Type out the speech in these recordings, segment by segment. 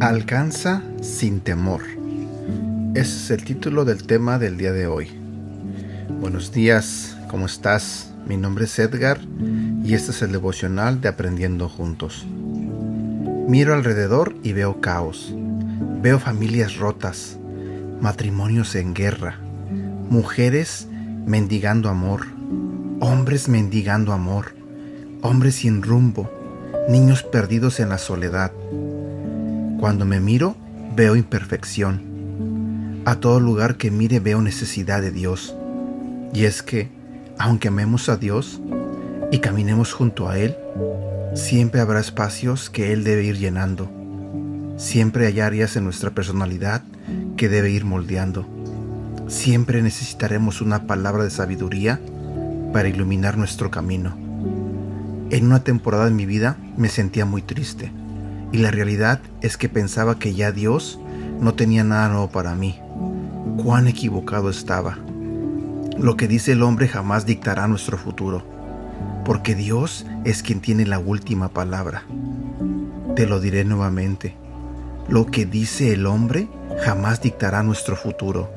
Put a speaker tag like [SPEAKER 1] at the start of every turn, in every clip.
[SPEAKER 1] Alcanza sin temor. Ese es el título del tema del día de hoy. Buenos días, ¿cómo estás? Mi nombre es Edgar y este es el devocional de Aprendiendo Juntos. Miro alrededor y veo caos. Veo familias rotas, matrimonios en guerra, mujeres mendigando amor, hombres mendigando amor, hombres sin rumbo, niños perdidos en la soledad cuando me miro, veo imperfección. A todo lugar que mire veo necesidad de Dios. Y es que, aunque amemos a Dios y caminemos junto a Él, siempre habrá espacios que Él debe ir llenando. Siempre hay áreas en nuestra personalidad que debe ir moldeando. Siempre necesitaremos una palabra de sabiduría para iluminar nuestro camino. En una temporada de mi vida me sentía muy triste y la realidad es que pensaba que ya Dios no tenía nada nuevo para mí. Cuán equivocado estaba. Lo que dice el hombre jamás dictará nuestro futuro, porque Dios es quien tiene la última palabra. Te lo diré nuevamente. Lo que dice el hombre jamás dictará nuestro futuro,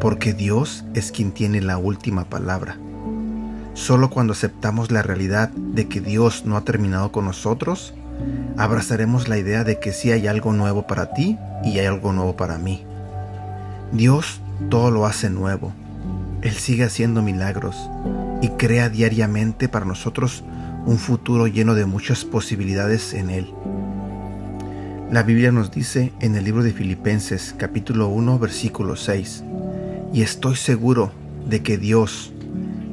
[SPEAKER 1] porque Dios es quien tiene la última palabra. Solo cuando aceptamos la realidad de que Dios no ha terminado con nosotros, abrazaremos la idea de que sí hay algo nuevo para ti y hay algo nuevo para mí. Dios todo lo hace nuevo. Él sigue haciendo milagros y crea diariamente para nosotros un futuro lleno de muchas posibilidades en Él. La Biblia nos dice en el libro de Filipenses capítulo 1 versículo 6, y estoy seguro de que Dios,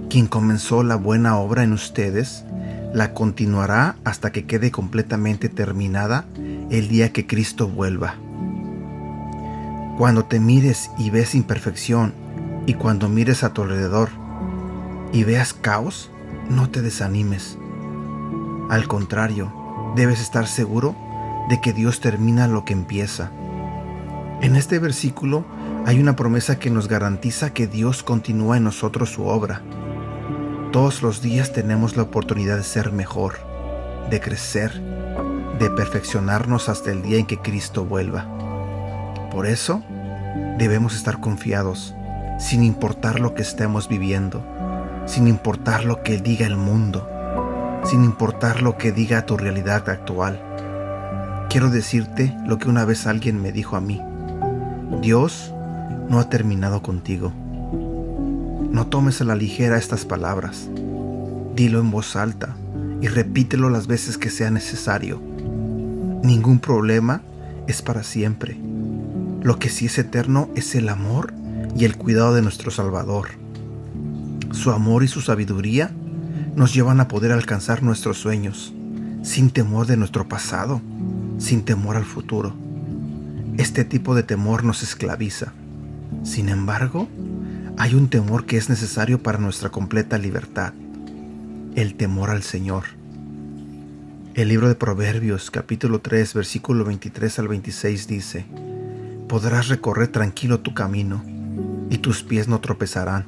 [SPEAKER 1] quien comenzó la buena obra en ustedes, la continuará hasta que quede completamente terminada el día que Cristo vuelva. Cuando te mires y ves imperfección y cuando mires a tu alrededor y veas caos, no te desanimes. Al contrario, debes estar seguro de que Dios termina lo que empieza. En este versículo hay una promesa que nos garantiza que Dios continúa en nosotros su obra todos los días tenemos la oportunidad de ser mejor, de crecer, de perfeccionarnos hasta el día en que Cristo vuelva. Por eso, debemos estar confiados, sin importar lo que estemos viviendo, sin importar lo que diga el mundo, sin importar lo que diga tu realidad actual. Quiero decirte lo que una vez alguien me dijo a mí. Dios no ha terminado contigo. No tomes a la ligera estas palabras. Dilo en voz alta y repítelo las veces que sea necesario. Ningún problema es para siempre. Lo que sí es eterno es el amor y el cuidado de nuestro Salvador. Su amor y su sabiduría nos llevan a poder alcanzar nuestros sueños, sin temor de nuestro pasado, sin temor al futuro. Este tipo de temor nos esclaviza. Sin embargo, hay un temor que es necesario para nuestra completa libertad, el temor al Señor. El libro de Proverbios capítulo 3 versículo 23 al 26 dice, Podrás recorrer tranquilo tu camino y tus pies no tropezarán.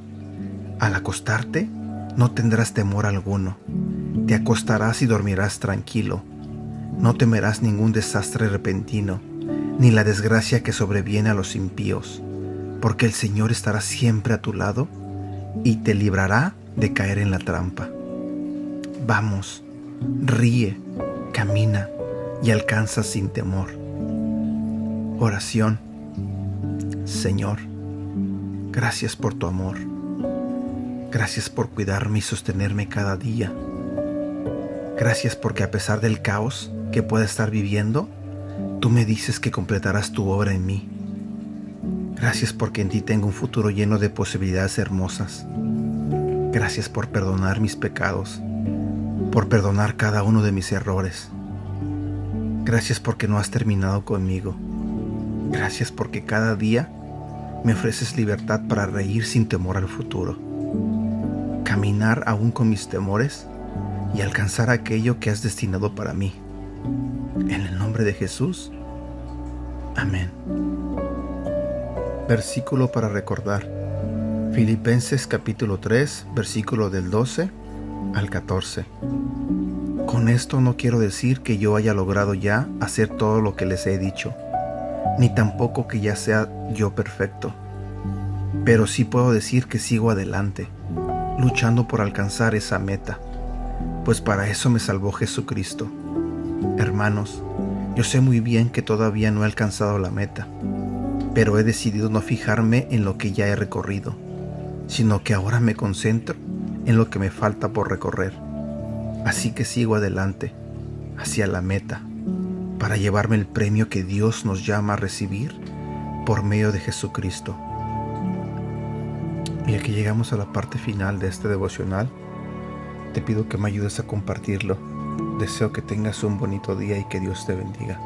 [SPEAKER 1] Al acostarte no tendrás temor alguno, te acostarás y dormirás tranquilo, no temerás ningún desastre repentino, ni la desgracia que sobreviene a los impíos porque el Señor estará siempre a tu lado y te librará de caer en la trampa. Vamos, ríe, camina y alcanza sin temor. Oración. Señor, gracias por tu amor. Gracias por cuidarme y sostenerme cada día. Gracias porque a pesar del caos que pueda estar viviendo, tú me dices que completarás tu obra en mí Gracias porque en ti tengo un futuro lleno de posibilidades hermosas. Gracias por perdonar mis pecados, por perdonar cada uno de mis errores. Gracias porque no has terminado conmigo. Gracias porque cada día me ofreces libertad para reír sin temor al futuro, caminar aún con mis temores y alcanzar aquello que has destinado para mí. En el nombre de Jesús. Amén. Versículo para recordar. Filipenses capítulo 3, versículo del 12 al 14. Con esto no quiero decir que yo haya logrado ya hacer todo lo que les he dicho, ni tampoco que ya sea yo perfecto, pero sí puedo decir que sigo adelante, luchando por alcanzar esa meta, pues para eso me salvó Jesucristo. Hermanos, yo sé muy bien que todavía no he alcanzado la meta, pero he decidido no fijarme en lo que ya he recorrido, sino que ahora me concentro en lo que me falta por recorrer. Así que sigo adelante, hacia la meta, para llevarme el premio que Dios nos llama a recibir por medio de Jesucristo. Y aquí llegamos a la parte final de este devocional. Te pido que me ayudes a compartirlo. Deseo que tengas un bonito día y que Dios te bendiga.